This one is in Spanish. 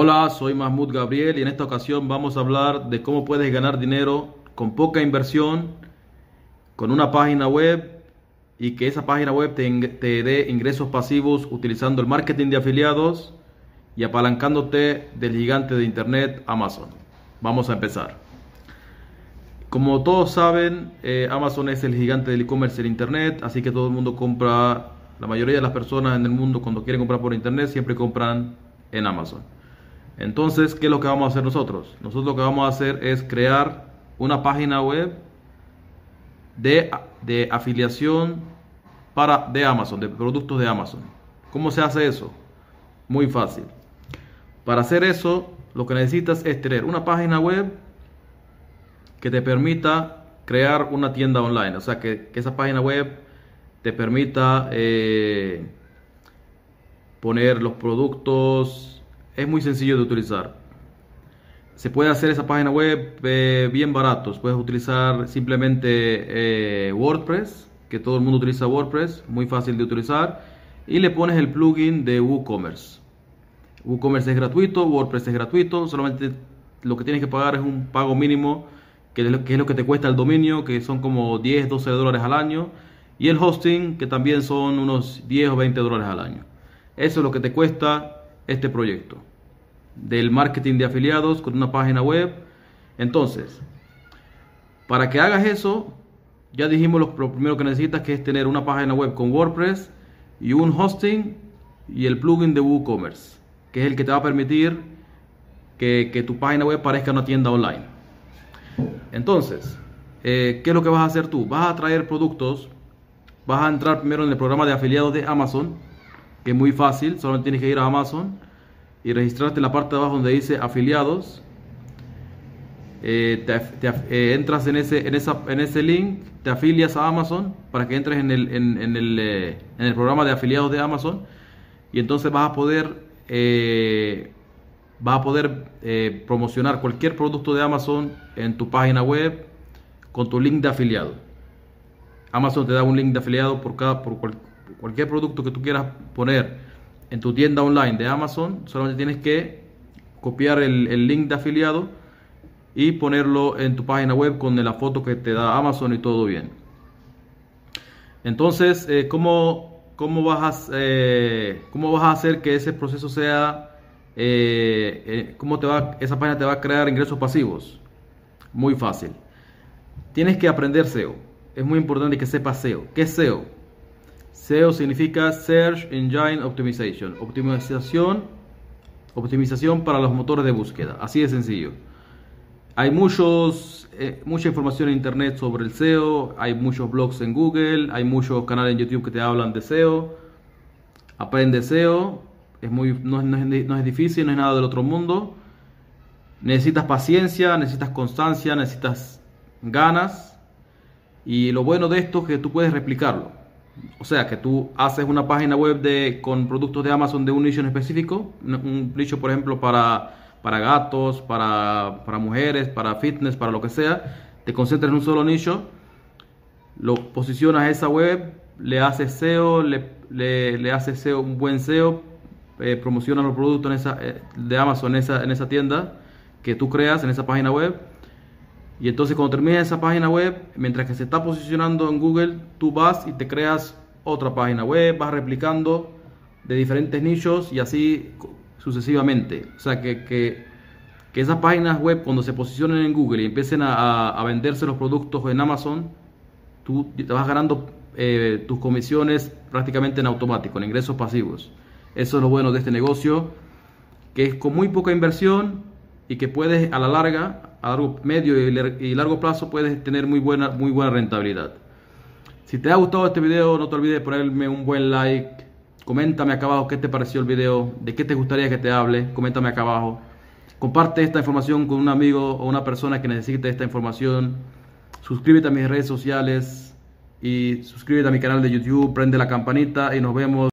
Hola, soy Mahmoud Gabriel y en esta ocasión vamos a hablar de cómo puedes ganar dinero con poca inversión con una página web y que esa página web te, dé ingresos pasivos utilizando el marketing de afiliados y apalancándote del gigante de internet Amazon. Vamos a empezar. Como todos saben, eh, Amazon es el gigante del e-commerce en internet, así que todo el mundo compra, la mayoría de las personas en el mundo cuando quieren comprar por internet siempre compran en Amazon. Entonces, ¿qué es lo que vamos a hacer nosotros? Nosotros lo que vamos a hacer es crear una página web de, de afiliación para, de Amazon, de productos de Amazon. ¿Cómo se hace eso? Muy fácil. Para hacer eso, lo que necesitas es tener una página web que te permita crear una tienda online. O sea, que, esa página web te permita eh, poner los productos, es muy sencillo de utilizar. Se puede hacer esa página web eh, bien baratos. Puedes utilizar simplemente eh, WordPress, que todo el mundo utiliza WordPress, muy fácil de utilizar. Y le pones el plugin de WooCommerce. WooCommerce es gratuito, WordPress es gratuito. Solamente lo que tienes que pagar es un pago mínimo, que es lo que, es lo que te cuesta el dominio, que son como 10, 12 dólares al año. Y el hosting, que también son unos 10 o 20 dólares al año. Eso es lo que te cuesta este proyecto del marketing de afiliados con una página web. Entonces, para que hagas eso, ya dijimos lo, primero que necesitas que es tener una página web con WordPress y un hosting y el plugin de WooCommerce, que es el que te va a permitir que, tu página web parezca una tienda online. Entonces, eh, ¿qué es lo que vas a hacer tú? Vas a traer productos, vas a entrar primero en el programa de afiliados de Amazon, que es muy fácil, solo tienes que ir a Amazon y registrarte en la parte de abajo donde dice afiliados. Eh, te, eh, entras en ese, en, esa, en ese link, te afilias a Amazon para que entres en el, en, el, eh, en el programa de afiliados de Amazon y entonces vas a poder, vas a poder promocionar cualquier producto de Amazon en tu página web con tu link de afiliado. Amazon te da un link de afiliado por, cada, por cualquier producto que tú quieras poner en tu tienda online de Amazon, solamente tienes que copiar el, link de afiliado y ponerlo en tu página web con la foto que te da Amazon y todo bien. Entonces, eh, ¿cómo, cómo, vas a, eh, ¿cómo vas a hacer que ese proceso sea, eh, cómo te va, esa página te va a crear ingresos pasivos? Muy fácil. Tienes que aprender SEO. Es muy importante que sepas SEO. ¿Qué es SEO? SEO significa Search Engine Optimization, optimización, optimización para los motores de búsqueda, así de sencillo. Hay muchos, eh, mucha información en internet sobre el SEO, hay muchos blogs en Google, hay muchos canales en YouTube que te hablan de SEO. Aprende SEO, es muy, no, no es difícil, no es nada del otro mundo. Necesitas paciencia, necesitas constancia, necesitas ganas. Y lo bueno de esto es que tú puedes replicarlo. O sea, que tú haces una página web de, con productos de Amazon de un nicho en específico, un nicho, por ejemplo, para, para gatos, para, para mujeres, para fitness, para lo que sea, te concentras en un solo nicho, lo posicionas esa web, le haces SEO, le, le, haces SEO, un buen SEO, eh, promocionas los productos en esa, eh, de Amazon en esa, en esa tienda que tú creas, en esa página web, y entonces cuando termines esa página web, mientras que se está posicionando en Google, tú vas y te creas otra página web, vas replicando de diferentes nichos y así sucesivamente. O sea que, que, esas páginas web cuando se posicionen en Google y empiecen a, venderse los productos en Amazon, tú te vas ganando eh, tus comisiones prácticamente en automático, en ingresos pasivos. Eso es lo bueno de este negocio, que es con muy poca inversión y que puedes a la larga a largo, medio y largo plazo puedes tener muy buena, muy buena rentabilidad. Si te ha gustado este video, no te olvides de ponerme un buen like. Coméntame acá abajo qué te pareció el video, de qué te gustaría que te hable. Coméntame acá abajo. Comparte esta información con un amigo o una persona que necesite esta información. Suscríbete a mis redes sociales y suscríbete a mi canal de YouTube. Prende la campanita y nos vemos.